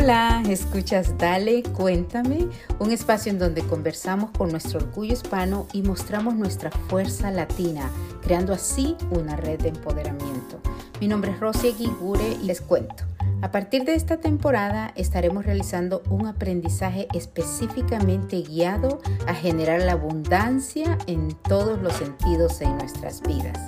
Hola, escuchas Dale, cuéntame, un espacio en donde conversamos con nuestro orgullo hispano y mostramos nuestra fuerza latina, creando así una red de empoderamiento. Mi nombre es Rosy Guigure y les cuento. A partir de esta temporada estaremos realizando un aprendizaje específicamente guiado a generar la abundancia en todos los sentidos en nuestras vidas.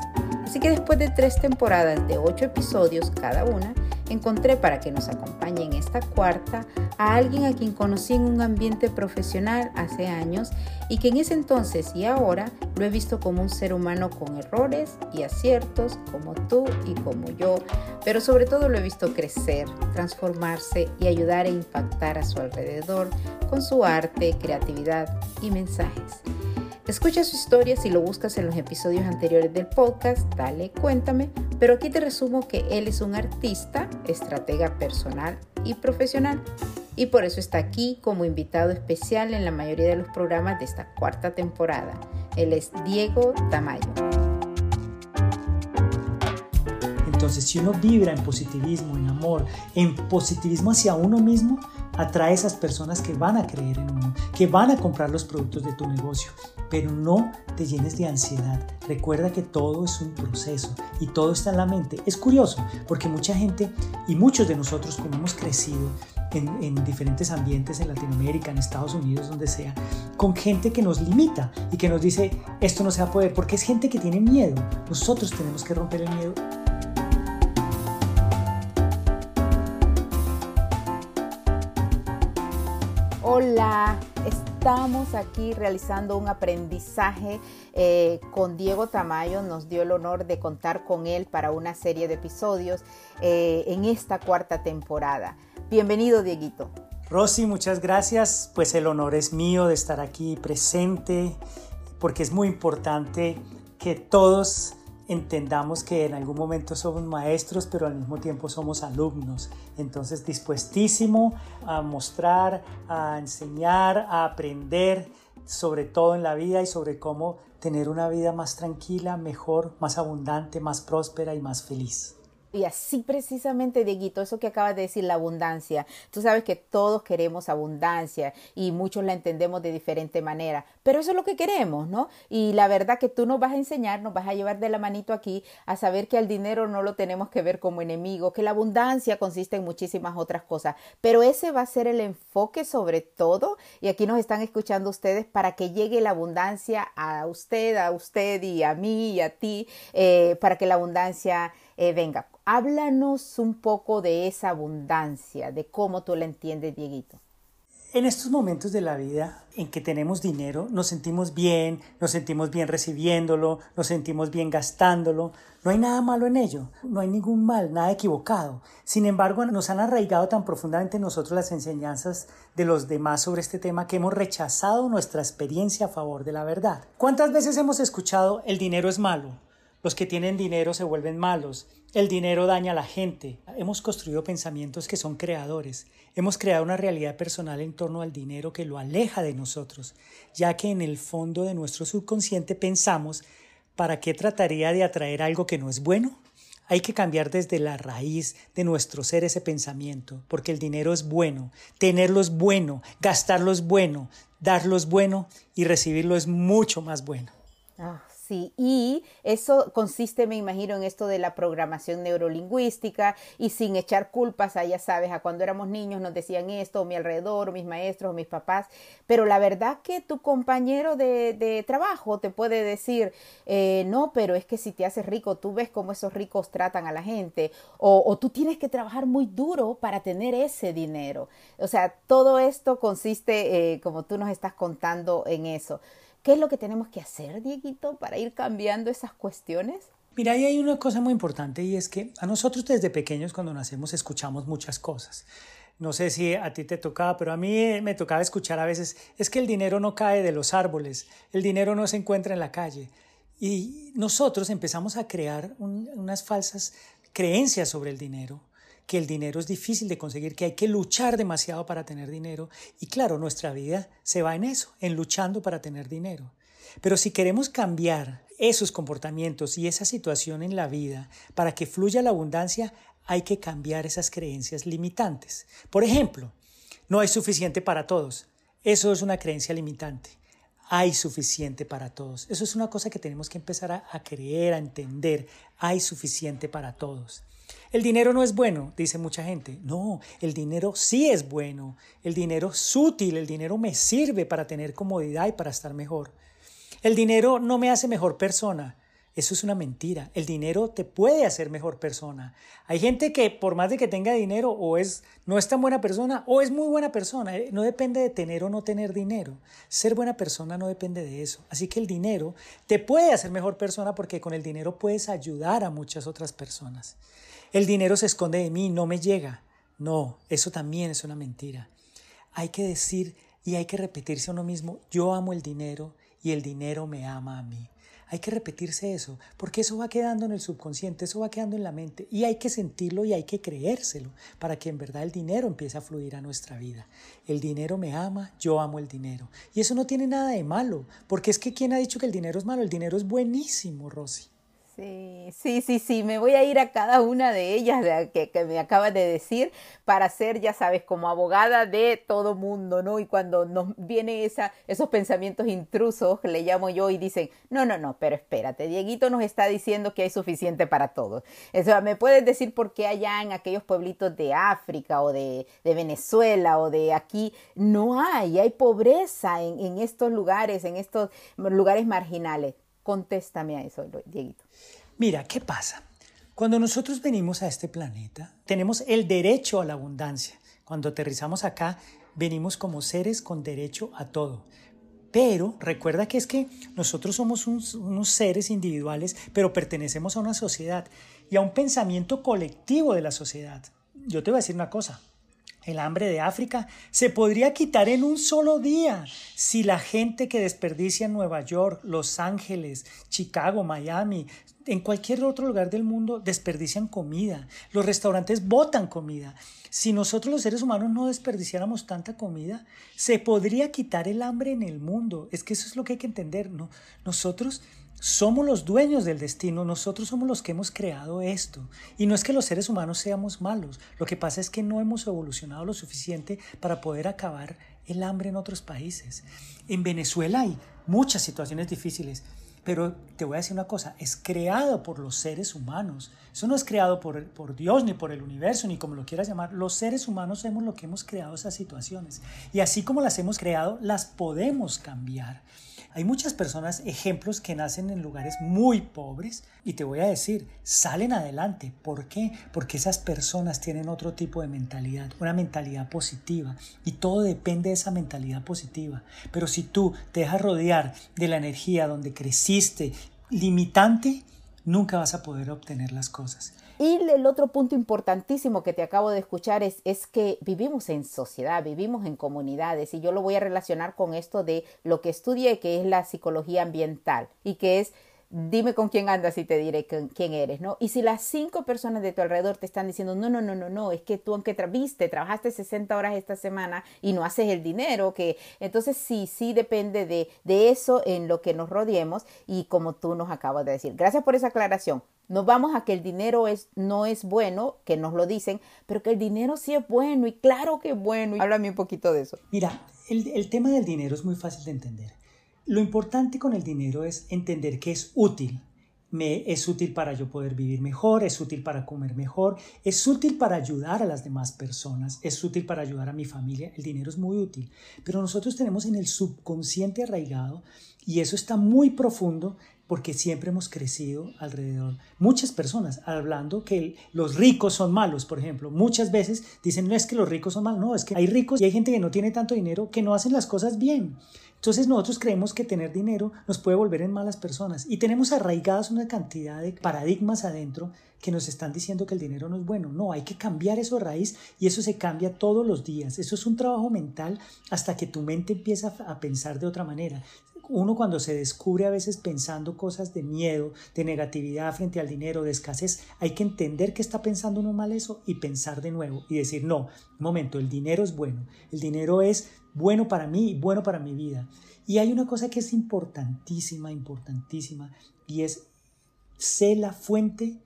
Así que después de tres temporadas de ocho episodios cada una, encontré para que nos acompañe en esta cuarta a alguien a quien conocí en un ambiente profesional hace años y que en ese entonces y ahora lo he visto como un ser humano con errores y aciertos como tú y como yo, pero sobre todo lo he visto crecer, transformarse y ayudar e impactar a su alrededor con su arte, creatividad y mensajes. Escucha su historia si lo buscas en los episodios anteriores del podcast, dale, cuéntame, pero aquí te resumo que él es un artista, estratega personal y profesional y por eso está aquí como invitado especial en la mayoría de los programas de esta cuarta temporada. Él es Diego Tamayo. Entonces, si uno vibra en positivismo, en amor, en positivismo hacia uno mismo, atrae esas personas que van a creer en uno, que van a comprar los productos de tu negocio, pero no te llenes de ansiedad. Recuerda que todo es un proceso y todo está en la mente. Es curioso porque mucha gente y muchos de nosotros como hemos crecido en, diferentes ambientes en Latinoamérica, en Estados Unidos, donde sea, con gente que nos limita y que nos dice esto no se va a poder, porque es gente que tiene miedo. Nosotros tenemos que romper el miedo estamos aquí realizando un aprendizaje eh, con Diego Tamayo. Nos dio el honor de contar con él para una serie de episodios eh, en esta cuarta temporada. Bienvenido, Dieguito. Rosy, muchas gracias. Pues el honor es mío de estar aquí presente porque es muy importante que todos entendamos que en algún momento somos maestros, pero al mismo tiempo somos alumnos. Entonces, dispuestísimo a mostrar, a enseñar, a aprender, sobre todo en la vida y sobre cómo tener una vida más tranquila, mejor, más abundante, más próspera y más feliz. Y así precisamente, Dieguito, eso que acabas de decir, la abundancia. Tú sabes que todos queremos abundancia y muchos la entendemos de diferente manera, pero eso es lo que queremos, ¿no? Y la verdad que tú nos vas a enseñar, nos vas a llevar de la manito aquí a saber que al dinero no lo tenemos que ver como enemigo, que la abundancia consiste en muchísimas otras cosas, pero ese va a ser el enfoque sobre todo, y aquí nos están escuchando ustedes para que llegue la abundancia a usted, a usted y a mí y a ti, eh, para que la abundancia eh, venga, háblanos un poco de esa abundancia, de cómo tú la entiendes, Dieguito. En estos momentos de la vida en que tenemos dinero, nos sentimos bien, nos sentimos bien recibiéndolo, nos sentimos bien gastándolo. No hay nada malo en ello, no hay ningún mal, nada equivocado. Sin embargo, nos han arraigado tan profundamente en nosotros las enseñanzas de los demás sobre este tema que hemos rechazado nuestra experiencia a favor de la verdad. ¿Cuántas veces hemos escuchado el dinero es malo? Los que tienen dinero se vuelven malos. El dinero daña a la gente. Hemos construido pensamientos que son creadores. Hemos creado una realidad personal en torno al dinero que lo aleja de nosotros, ya que en el fondo de nuestro subconsciente pensamos, ¿para qué trataría de atraer algo que no es bueno? Hay que cambiar desde la raíz de nuestro ser ese pensamiento, porque el dinero es bueno, tenerlo es bueno, gastarlo es bueno, darlo es bueno y recibirlo es mucho más bueno. Ah, Sí, y eso consiste, me imagino, en esto de la programación neurolingüística y sin echar culpas a, ya sabes, a cuando éramos niños nos decían esto, o mi alrededor, o mis maestros, o mis papás, pero la verdad que tu compañero de, trabajo te puede decir, eh, no, pero es que si te haces rico, tú ves cómo esos ricos tratan a la gente, o, o tú tienes que trabajar muy duro para tener ese dinero. O sea, todo esto consiste, eh, como tú nos estás contando, en eso. ¿Qué es lo que tenemos que hacer, Dieguito, para ir cambiando esas cuestiones? Mira, ahí hay una cosa muy importante y es que a nosotros desde pequeños cuando nacemos escuchamos muchas cosas. No sé si a ti te tocaba, pero a mí me tocaba escuchar a veces, es que el dinero no cae de los árboles, el dinero no se encuentra en la calle. Y nosotros empezamos a crear unas falsas creencias sobre el dinero que el dinero es difícil de conseguir, que hay que luchar demasiado para tener dinero. Y claro, nuestra vida se va en eso, en luchando para tener dinero. Pero si queremos cambiar esos comportamientos y esa situación en la vida para que fluya la abundancia, hay que cambiar esas creencias limitantes. Por ejemplo, no hay suficiente para todos. Eso es una creencia limitante. Hay suficiente para todos. Eso es una cosa que tenemos que empezar a, creer, a entender. Hay suficiente para todos. El dinero no es bueno, dice mucha gente. No, el dinero sí es bueno. El dinero es útil, el dinero me sirve para tener comodidad y para estar mejor. El dinero no me hace mejor persona. Eso es una mentira. El dinero te puede hacer mejor persona. Hay gente que por más de que tenga dinero o es no es tan buena persona o es muy buena persona. Eh, no depende de tener o no tener dinero. Ser buena persona no depende de eso. Así que el dinero te puede hacer mejor persona porque con el dinero puedes ayudar a muchas otras personas. El dinero se esconde de mí, no me llega. No, eso también es una mentira. Hay que decir y hay que repetirse a uno mismo, yo amo el dinero y el dinero me ama a mí. Hay que repetirse eso, porque eso va quedando en el subconsciente, eso va quedando en la mente y hay que sentirlo y hay que creérselo para que en verdad el dinero empiece a fluir a nuestra vida. El dinero me ama, yo amo el dinero. Y eso no tiene nada de malo, porque es que ¿quién ha dicho que el dinero es malo? El dinero es buenísimo, Rosy. Sí, sí, sí, sí, me voy a ir a cada una de ellas que, me acabas de decir para ser, ya sabes, como abogada de todo mundo, ¿no? Y cuando nos vienen esa, esos pensamientos intrusos, le llamo yo y dicen, no, no, no, pero espérate, Dieguito nos está diciendo que hay suficiente para todos. Eso, ¿me puedes decir por qué allá en aquellos pueblitos de África o de, Venezuela o de aquí no hay, hay pobreza en estos lugares, en estos lugares marginales? Contéstame a eso, Dieguito. Mira, ¿qué pasa? Cuando nosotros venimos a este planeta, tenemos el derecho a la abundancia. Cuando aterrizamos acá, venimos como seres con derecho a todo. Pero recuerda que es que nosotros somos unos seres individuales, pero pertenecemos a una sociedad y a un pensamiento colectivo de la sociedad. Yo te voy a decir una cosa, el hambre de África se podría quitar en un solo día si la gente que desperdicia en Nueva York, Los Ángeles, Chicago, Miami, en cualquier otro lugar del mundo desperdician comida. Los restaurantes botan comida. Si nosotros los seres humanos no desperdiciáramos tanta comida, se podría quitar el hambre en el mundo. Es que eso es lo que hay que entender. ¿no? Nosotros somos los dueños del destino, nosotros somos los que hemos creado esto. Y no es que los seres humanos seamos malos, lo que pasa es que no hemos evolucionado lo suficiente para poder acabar el hambre en otros países. En Venezuela hay muchas situaciones difíciles, pero te voy a decir una cosa, es creado por los seres humanos. Eso no es creado por, por Dios, ni por el universo, ni como lo quieras llamar. Los seres humanos somos lo que hemos creado esas situaciones. Y así como las hemos creado, las podemos cambiar. Hay muchas personas, ejemplos, que nacen en lugares muy pobres y te voy a decir, salen adelante. ¿Por qué? Porque esas personas tienen otro tipo de mentalidad, una mentalidad positiva y todo depende de esa mentalidad positiva. Pero si tú te dejas rodear de la energía donde creciste limitante, nunca vas a poder obtener las cosas. Y el otro punto importantísimo que te acabo de escuchar es, es que vivimos en sociedad, vivimos en comunidades y yo lo voy a relacionar con esto de lo que estudié, que es la psicología ambiental y que es dime con quién andas y te diré quién eres, ¿no? Y si las cinco personas de tu alrededor te están diciendo, no, no, no, no, no, es que tú aunque viste, trabajaste 60 horas esta semana y no haces el dinero, que entonces sí, sí depende de, de eso en lo que nos rodeemos y como tú nos acabas de decir. Gracias por esa aclaración. Nos vamos a que el dinero es, no es bueno, que nos lo dicen, pero que el dinero sí es bueno y claro que es bueno. Háblame un poquito de eso. Mira, el, el tema del dinero es muy fácil de entender. Lo importante con el dinero es entender que es útil. Me, es útil para yo poder vivir mejor, es útil para comer mejor, es útil para ayudar a las demás personas, es útil para ayudar a mi familia. El dinero es muy útil. Pero nosotros tenemos en el subconsciente arraigado y eso está muy profundo porque siempre hemos crecido alrededor. Muchas personas hablando que los ricos son malos, por ejemplo. Muchas veces dicen, no es que los ricos son malos, no, es que hay ricos y hay gente que no tiene tanto dinero que no hacen las cosas bien. Entonces nosotros creemos que tener dinero nos puede volver en malas personas y tenemos arraigadas una cantidad de paradigmas adentro que nos están diciendo que el dinero no es bueno. No, hay que cambiar eso raíz y eso se cambia todos los días. Eso es un trabajo mental hasta que tu mente empieza a pensar de otra manera. Uno cuando se descubre a veces pensando cosas de miedo, de negatividad frente al dinero, de escasez, hay que entender que está pensando uno mal eso y pensar de nuevo y decir, no, un momento, el dinero es bueno, el dinero es bueno para mí y bueno para mi vida. Y hay una cosa que es importantísima, importantísima, y es sé la fuente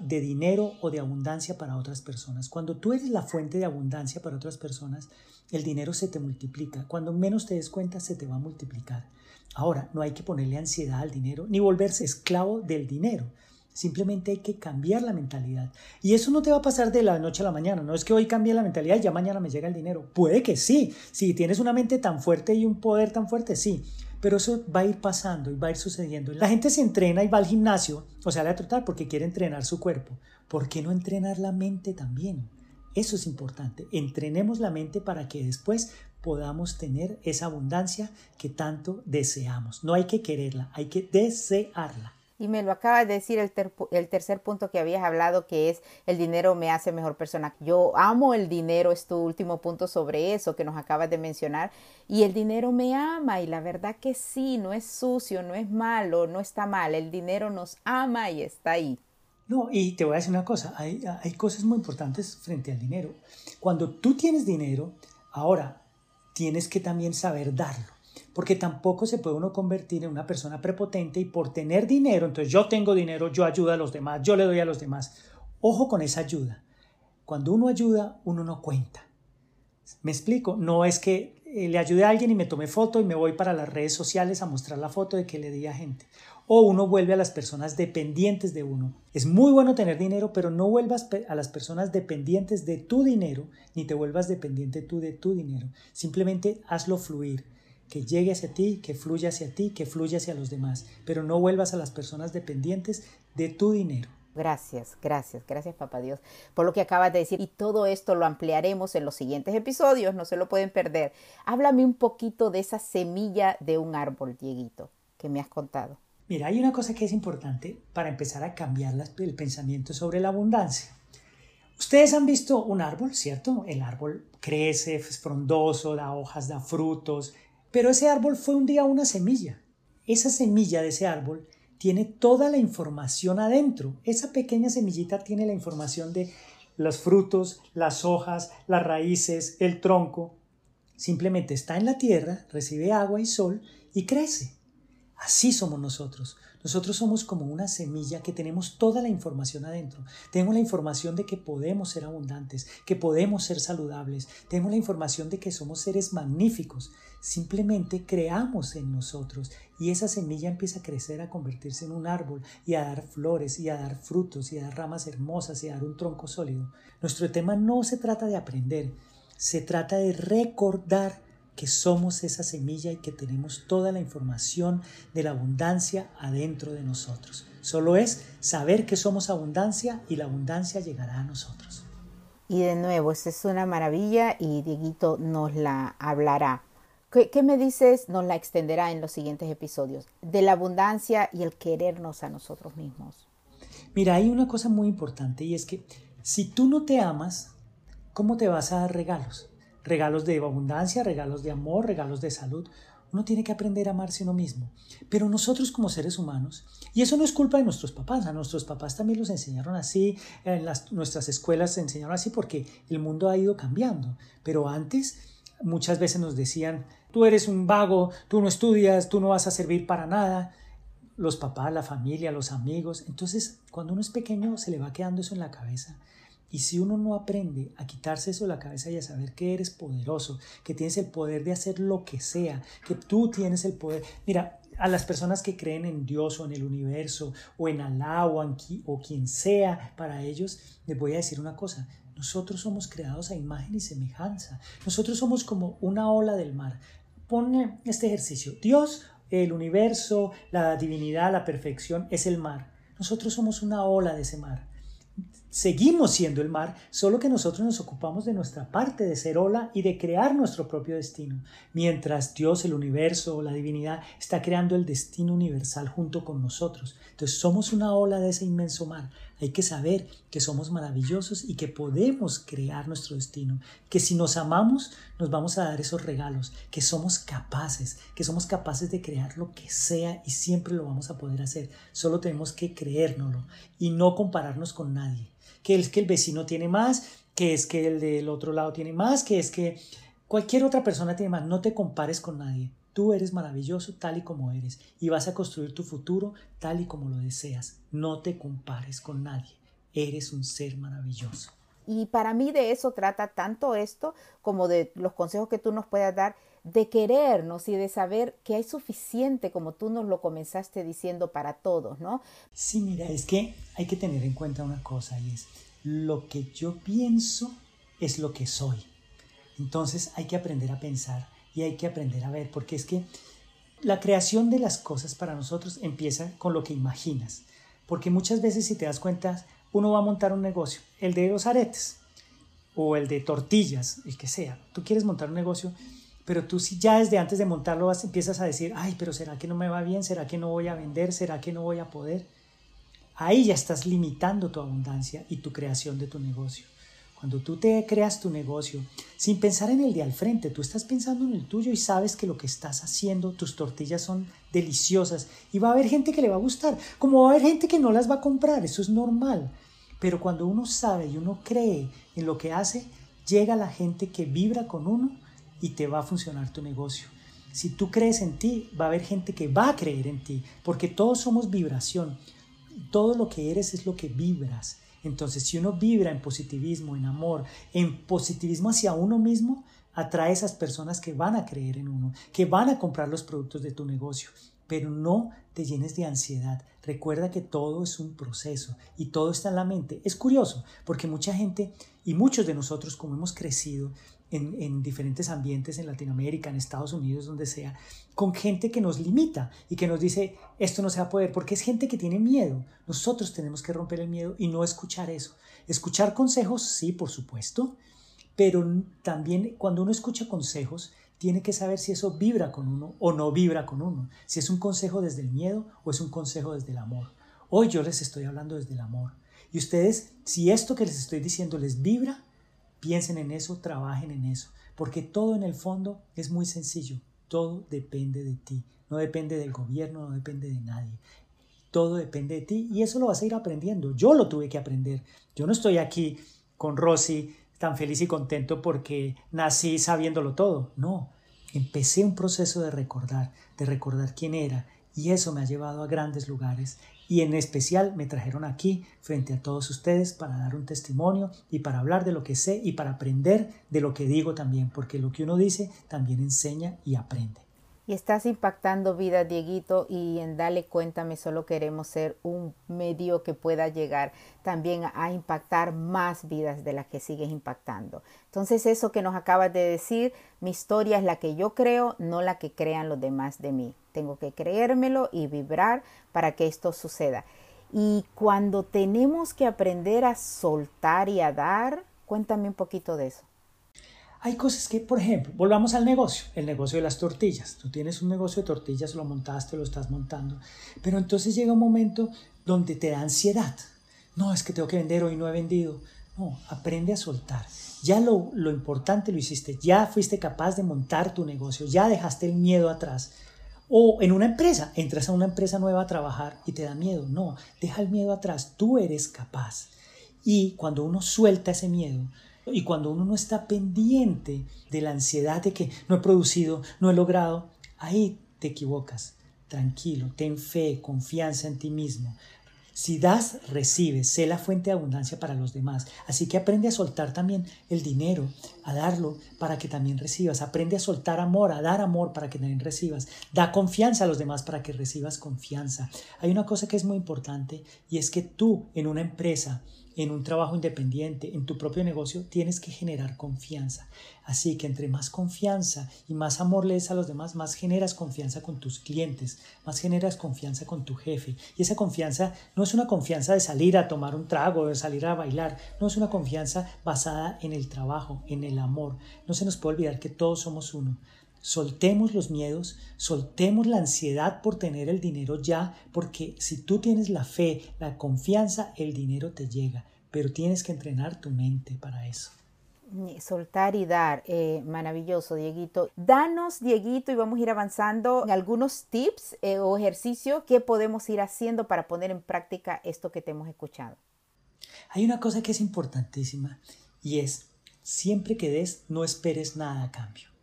de dinero o de abundancia para otras personas. Cuando tú eres la fuente de abundancia para otras personas, el dinero se te multiplica. Cuando menos te des cuenta, se te va a multiplicar. Ahora, no hay que ponerle ansiedad al dinero ni volverse esclavo del dinero. Simplemente hay que cambiar la mentalidad. Y eso no te va a pasar de la noche a la mañana. No es que hoy cambie la mentalidad y ya mañana me llega el dinero. Puede que sí. Si tienes una mente tan fuerte y un poder tan fuerte, sí. Pero eso va a ir pasando y va a ir sucediendo. La gente se entrena y va al gimnasio o sale a trotar porque quiere entrenar su cuerpo. ¿Por qué no entrenar la mente también? Eso es importante. Entrenemos la mente para que después podamos tener esa abundancia que tanto deseamos. No hay que quererla, hay que desearla. Y me lo acaba de decir el, el, tercer punto que habías hablado, que es el dinero me hace mejor persona. Yo amo el dinero, es tu último punto sobre eso que nos acabas de mencionar. Y el dinero me ama y la verdad que sí, no es sucio, no es malo, no está mal. El dinero nos ama y está ahí. No, y te voy a decir una cosa, hay, hay cosas muy importantes frente al dinero. Cuando tú tienes dinero, ahora tienes que también saber darlo porque tampoco se puede uno convertir en una persona prepotente y por tener dinero, entonces yo tengo dinero, yo ayudo a los demás, yo le doy a los demás. Ojo con esa ayuda. Cuando uno ayuda, uno no cuenta. Me explico, no es que eh, le ayude a alguien y me tome foto y me voy para las redes sociales a mostrar la foto de que le di a gente. O uno vuelve a las personas dependientes de uno. Es muy bueno tener dinero, pero no vuelvas a las personas dependientes de tu dinero, ni te vuelvas dependiente tú de tu dinero. Simplemente hazlo fluir que llegue hacia ti, que fluya hacia ti, que fluya hacia los demás, pero no vuelvas a las personas dependientes de tu dinero. Gracias, gracias, gracias papá Dios por lo que acabas de decir y todo esto lo ampliaremos en los siguientes episodios, no se lo pueden perder. Háblame un poquito de esa semilla de un árbol, Dieguito, que me has contado. Mira, hay una cosa que es importante para empezar a cambiar el pensamiento sobre la abundancia. Ustedes han visto un árbol, ¿cierto? El árbol crece, es frondoso, da hojas, da frutos, pero ese árbol fue un día una semilla. Esa semilla de ese árbol tiene toda la información adentro. Esa pequeña semillita tiene la información de los frutos, las hojas, las raíces, el tronco. Simplemente está en la tierra, recibe agua y sol y crece. Así somos nosotros. Nosotros somos como una semilla que tenemos toda la información adentro. Tenemos la información de que podemos ser abundantes, que podemos ser saludables. Tenemos la información de que somos seres magníficos. Simplemente creamos en nosotros y esa semilla empieza a crecer, a convertirse en un árbol y a dar flores y a dar frutos y a dar ramas hermosas y a dar un tronco sólido. Nuestro tema no se trata de aprender, se trata de recordar que somos esa semilla y que tenemos toda la información de la abundancia adentro de nosotros. Solo es saber que somos abundancia y la abundancia llegará a nosotros. Y de nuevo, esa es una maravilla y Dieguito nos la hablará. ¿Qué, ¿Qué, me dices? Nos la extenderá en los siguientes episodios de la abundancia y el querernos a nosotros mismos. Mira, hay una cosa muy importante y es que si tú no te amas, ¿cómo te vas a dar regalos? regalos de abundancia, regalos de amor, regalos de salud. Uno tiene que aprender a amarse uno mismo. Pero nosotros como seres humanos, y eso no es culpa de nuestros papás, a nuestros papás también los enseñaron así, en las, nuestras escuelas se enseñaron así porque el mundo ha ido cambiando. Pero antes muchas veces nos decían, tú eres un vago, tú no estudias, tú no vas a servir para nada. Los papás, la familia, los amigos. Entonces, cuando uno es pequeño, se le va quedando eso en la cabeza. Y si uno no aprende a quitarse eso de la cabeza y a saber que eres poderoso, que tienes el poder de hacer lo que sea, que tú tienes el poder. Mira, a las personas que creen en Dios o en el universo o en Alá o, en o quien sea para ellos, les voy a decir una cosa. Nosotros somos creados a imagen y semejanza. Nosotros somos como una ola del mar. Pone este ejercicio. Dios, el universo, la divinidad, la perfección es el mar. Nosotros somos una ola de ese mar. Seguimos siendo el mar, solo que nosotros nos ocupamos de nuestra parte de ser ola y de crear nuestro propio destino, mientras Dios, el universo o la divinidad está creando el destino universal junto con nosotros. Entonces somos una ola de ese inmenso mar. Hay que saber que somos maravillosos y que podemos crear nuestro destino, que si nos amamos nos vamos a dar esos regalos, que somos capaces, que somos capaces de crear lo que sea y siempre lo vamos a poder hacer. Solo tenemos que creérnoslo y no compararnos con nadie que es que el vecino tiene más, que es que el del otro lado tiene más, que es que cualquier otra persona tiene más. No te compares con nadie. Tú eres maravilloso tal y como eres y vas a construir tu futuro tal y como lo deseas. No te compares con nadie. Eres un ser maravilloso. Y para mí de eso trata tanto esto como de los consejos que tú nos puedas dar de querernos y de saber que hay suficiente, como tú nos lo comenzaste diciendo, para todos, ¿no? Sí, mira, es que hay que tener en cuenta una cosa y es, lo que yo pienso es lo que soy. Entonces hay que aprender a pensar y hay que aprender a ver, porque es que la creación de las cosas para nosotros empieza con lo que imaginas, porque muchas veces si te das cuenta, uno va a montar un negocio, el de los aretes o el de tortillas, el que sea, tú quieres montar un negocio pero tú si ya desde antes de montarlo vas, empiezas a decir, ay, pero ¿será que no me va bien? ¿Será que no voy a vender? ¿Será que no voy a poder? Ahí ya estás limitando tu abundancia y tu creación de tu negocio. Cuando tú te creas tu negocio sin pensar en el de al frente, tú estás pensando en el tuyo y sabes que lo que estás haciendo, tus tortillas son deliciosas y va a haber gente que le va a gustar, como va a haber gente que no las va a comprar, eso es normal. Pero cuando uno sabe y uno cree en lo que hace, llega la gente que vibra con uno y te va a funcionar tu negocio. Si tú crees en ti, va a haber gente que va a creer en ti, porque todos somos vibración. Todo lo que eres es lo que vibras. Entonces, si uno vibra en positivismo, en amor, en positivismo hacia uno mismo, atrae esas personas que van a creer en uno, que van a comprar los productos de tu negocio. Pero no te llenes de ansiedad. Recuerda que todo es un proceso y todo está en la mente. Es curioso, porque mucha gente y muchos de nosotros, como hemos crecido, en, diferentes ambientes en Latinoamérica, en Estados Unidos, donde sea, con gente que nos limita y que nos dice, esto no se va a poder, porque es gente que tiene miedo. Nosotros tenemos que romper el miedo y no escuchar eso. Escuchar consejos, sí, por supuesto, pero también cuando uno escucha consejos, tiene que saber si eso vibra con uno o no vibra con uno, si es un consejo desde el miedo o es un consejo desde el amor. Hoy yo les estoy hablando desde el amor. Y ustedes, si esto que les estoy diciendo les vibra, Piensen en eso, trabajen en eso, porque todo en el fondo es muy sencillo, todo depende de ti, no depende del gobierno, no depende de nadie. Todo depende de ti y eso lo vas a ir aprendiendo. Yo lo tuve que aprender. Yo no estoy aquí con Rosy tan feliz y contento porque nací sabiéndolo todo. No, empecé un proceso de recordar, de recordar quién era y eso me ha llevado a grandes lugares y en especial me trajeron aquí frente a todos ustedes para dar un testimonio y para hablar de lo que sé y para aprender de lo que digo también, porque lo que uno dice también enseña y aprende. Y estás impactando vida, Dieguito, y en Dale Cuéntame solo queremos ser un medio que pueda llegar también a impactar más vidas de las que sigues impactando. Entonces eso que nos acabas de decir, mi historia es la que yo creo, no la que crean los demás de mí. Tengo que creérmelo y vibrar para que esto suceda. Y cuando tenemos que aprender a soltar y a dar, cuéntame un poquito de eso. Hay cosas que, por ejemplo, volvamos al negocio, el negocio de las tortillas. Tú tienes un negocio de tortillas, lo montaste, lo estás montando, pero entonces llega un momento donde te da ansiedad. No, es que tengo que vender, hoy no he vendido. No, aprende a soltar. Ya lo, lo importante lo hiciste, ya fuiste capaz de montar tu negocio, ya dejaste el miedo atrás. O en una empresa, entras a una empresa nueva a trabajar y te da miedo. No, deja el miedo atrás, tú eres capaz. Y cuando uno suelta ese miedo, y cuando uno no está pendiente de la ansiedad de que no he producido, no he logrado, ahí te equivocas. Tranquilo, ten fe, confianza en ti mismo. Si das, recibes, sé la fuente de abundancia para los demás. Así que aprende a soltar también el dinero, a darlo para que también recibas. Aprende a soltar amor, a dar amor para que también recibas. Da confianza a los demás para que recibas confianza. Hay una cosa que es muy importante y es que tú en una empresa en un trabajo independiente, en tu propio negocio, tienes que generar confianza. Así que entre más confianza y más amor le des a los demás, más generas confianza con tus clientes, más generas confianza con tu jefe. Y esa confianza no es una confianza de salir a tomar un trago, de salir a bailar, no es una confianza basada en el trabajo, en el amor. No se nos puede olvidar que todos somos uno. Soltemos los miedos, soltemos la ansiedad por tener el dinero ya, porque si tú tienes la fe, la confianza, el dinero te llega, pero tienes que entrenar tu mente para eso. Soltar y dar, eh, maravilloso, Dieguito. Danos, Dieguito, y vamos a ir avanzando en algunos tips eh, o ejercicios que podemos ir haciendo para poner en práctica esto que te hemos escuchado. Hay una cosa que es importantísima y es, siempre que des, no esperes nada a cambio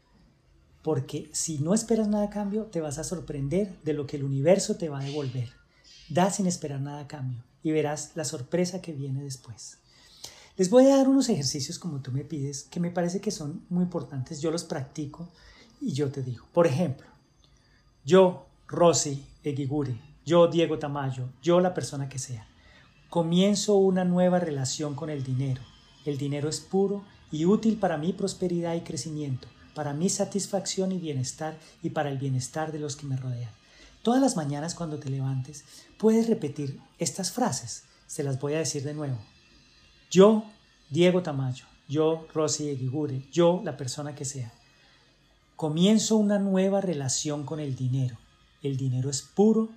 porque si no esperas nada a cambio, te vas a sorprender de lo que el universo te va a devolver. Da sin esperar nada a cambio y verás la sorpresa que viene después. Les voy a dar unos ejercicios como tú me pides que me parece que son muy importantes. Yo los practico y yo te digo. Por ejemplo, yo, Rosy Eguigure, yo, Diego Tamayo, yo, la persona que sea, comienzo una nueva relación con el dinero. El dinero es puro y útil para mi prosperidad y crecimiento, para mi satisfacción y bienestar y para el bienestar de los que me rodean. Todas las mañanas cuando te levantes puedes repetir estas frases. Se las voy a decir de nuevo. Yo, Diego Tamayo, yo, Rosy Eguigure, yo, la persona que sea, comienzo una nueva relación con el dinero. El dinero es puro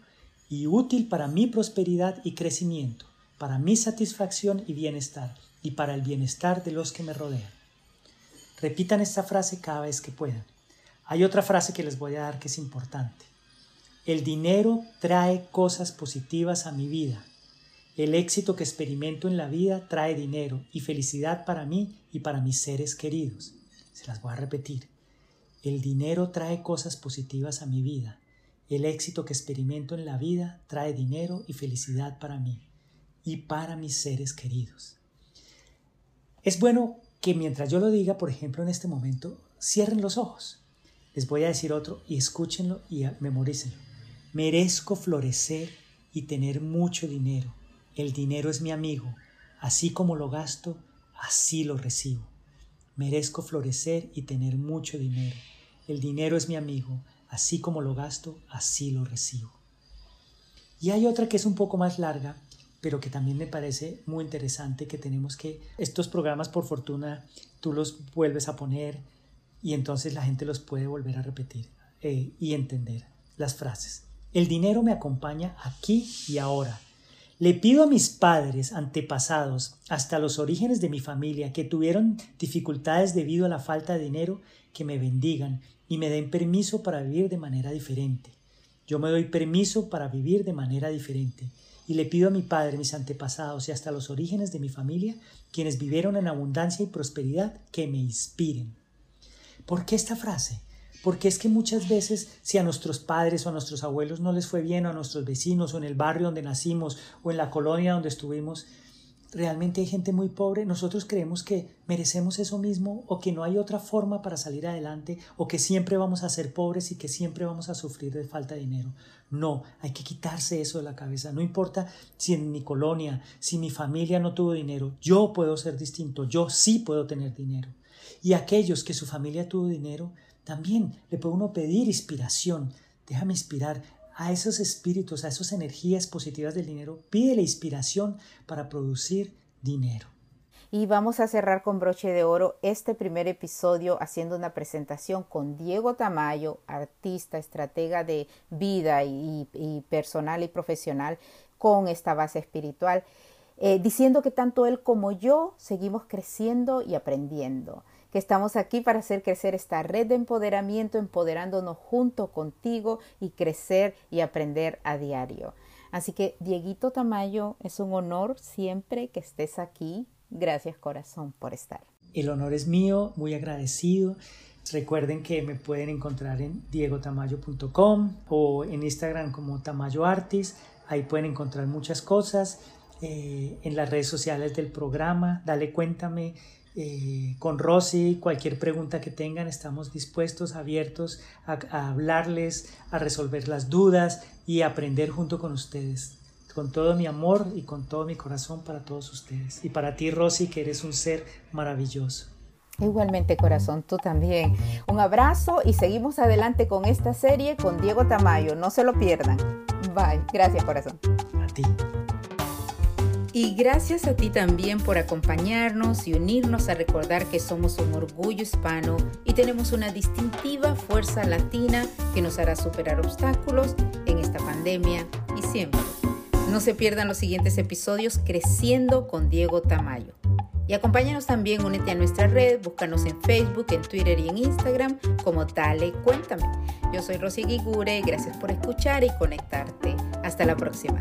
y útil para mi prosperidad y crecimiento, para mi satisfacción y bienestar, y para el bienestar de los que me rodean. Repitan esta frase cada vez que puedan. Hay otra frase que les voy a dar que es importante. El dinero trae cosas positivas a mi vida. El éxito que experimento en la vida trae dinero y felicidad para mí y para mis seres queridos. Se las voy a repetir. El dinero trae cosas positivas a mi vida. El éxito que experimento en la vida trae dinero y felicidad para mí y para mis seres queridos. Es bueno que mientras yo lo diga, por ejemplo, en este momento, cierren los ojos. Les voy a decir otro y escúchenlo y memorícenlo. Merezco florecer y tener mucho dinero el dinero es mi amigo, así como lo gasto, así lo recibo. Merezco florecer y tener mucho dinero. El dinero es mi amigo, así como lo gasto, así lo recibo. Y hay otra que es un poco más larga, pero que también me parece muy interesante que tenemos que, estos programas por fortuna, tú los vuelves a poner y entonces la gente los puede volver a repetir eh, y entender las frases. El dinero me acompaña aquí y ahora le pido a mis padres antepasados, hasta los orígenes de mi familia, que tuvieron dificultades debido a la falta de dinero, que me bendigan y me den permiso para vivir de manera diferente. Yo me doy permiso para vivir de manera diferente. Y le pido a mi Padre, mis antepasados y hasta los orígenes de mi familia, quienes vivieron en abundancia y prosperidad, que me inspiren. ¿Por qué esta frase? Porque es que muchas veces si a nuestros padres o a nuestros abuelos no les fue bien, o a nuestros vecinos, o en el barrio donde nacimos, o en la colonia donde estuvimos, realmente hay gente muy pobre, nosotros creemos que merecemos eso mismo o que no hay otra forma para salir adelante o que siempre vamos a ser pobres y que siempre vamos a sufrir de falta de dinero. No, hay que quitarse eso de la cabeza. No importa si en mi colonia, si mi familia no tuvo dinero, yo puedo ser distinto, yo sí puedo tener dinero. Y aquellos que su familia tuvo dinero, también le puede uno pedir inspiración. Déjame inspirar a esos espíritus, a esas energías positivas del dinero. Pídele inspiración para producir dinero. Y vamos a cerrar con broche de oro este primer episodio haciendo una presentación con Diego Tamayo, artista, estratega de vida y, personal y profesional con esta base espiritual, eh, diciendo que tanto él como yo seguimos creciendo y aprendiendo que estamos aquí para hacer crecer esta red de empoderamiento, empoderándonos junto contigo y crecer y aprender a diario. Así que, Dieguito Tamayo, es un honor siempre que estés aquí. Gracias corazón por estar. El honor es mío, muy agradecido. Recuerden que me pueden encontrar en diegotamayo.com o en Instagram como Tamayo Artis. Ahí pueden encontrar muchas cosas. Eh, en las redes sociales del programa, dale cuéntame eh, con Rosy, cualquier pregunta que tengan, estamos dispuestos, abiertos a, hablarles, a resolver las dudas y aprender junto con ustedes. Con todo mi amor y con todo mi corazón para todos ustedes. Y para ti, Rosy, que eres un ser maravilloso. Igualmente, corazón, tú también. Un abrazo y seguimos adelante con esta serie con Diego Tamayo. No se lo pierdan. Bye. Gracias, corazón. A ti. Y gracias a ti también por acompañarnos y unirnos a recordar que somos un orgullo hispano y tenemos una distintiva fuerza latina que nos hará superar obstáculos en esta pandemia y siempre. No se pierdan los siguientes episodios Creciendo con Diego Tamayo. Y acompáñanos también, únete a nuestra red, búscanos en Facebook, en Twitter y en Instagram como Dale Cuéntame. Yo soy Rosy Guigure, gracias por escuchar y conectarte. Hasta la próxima.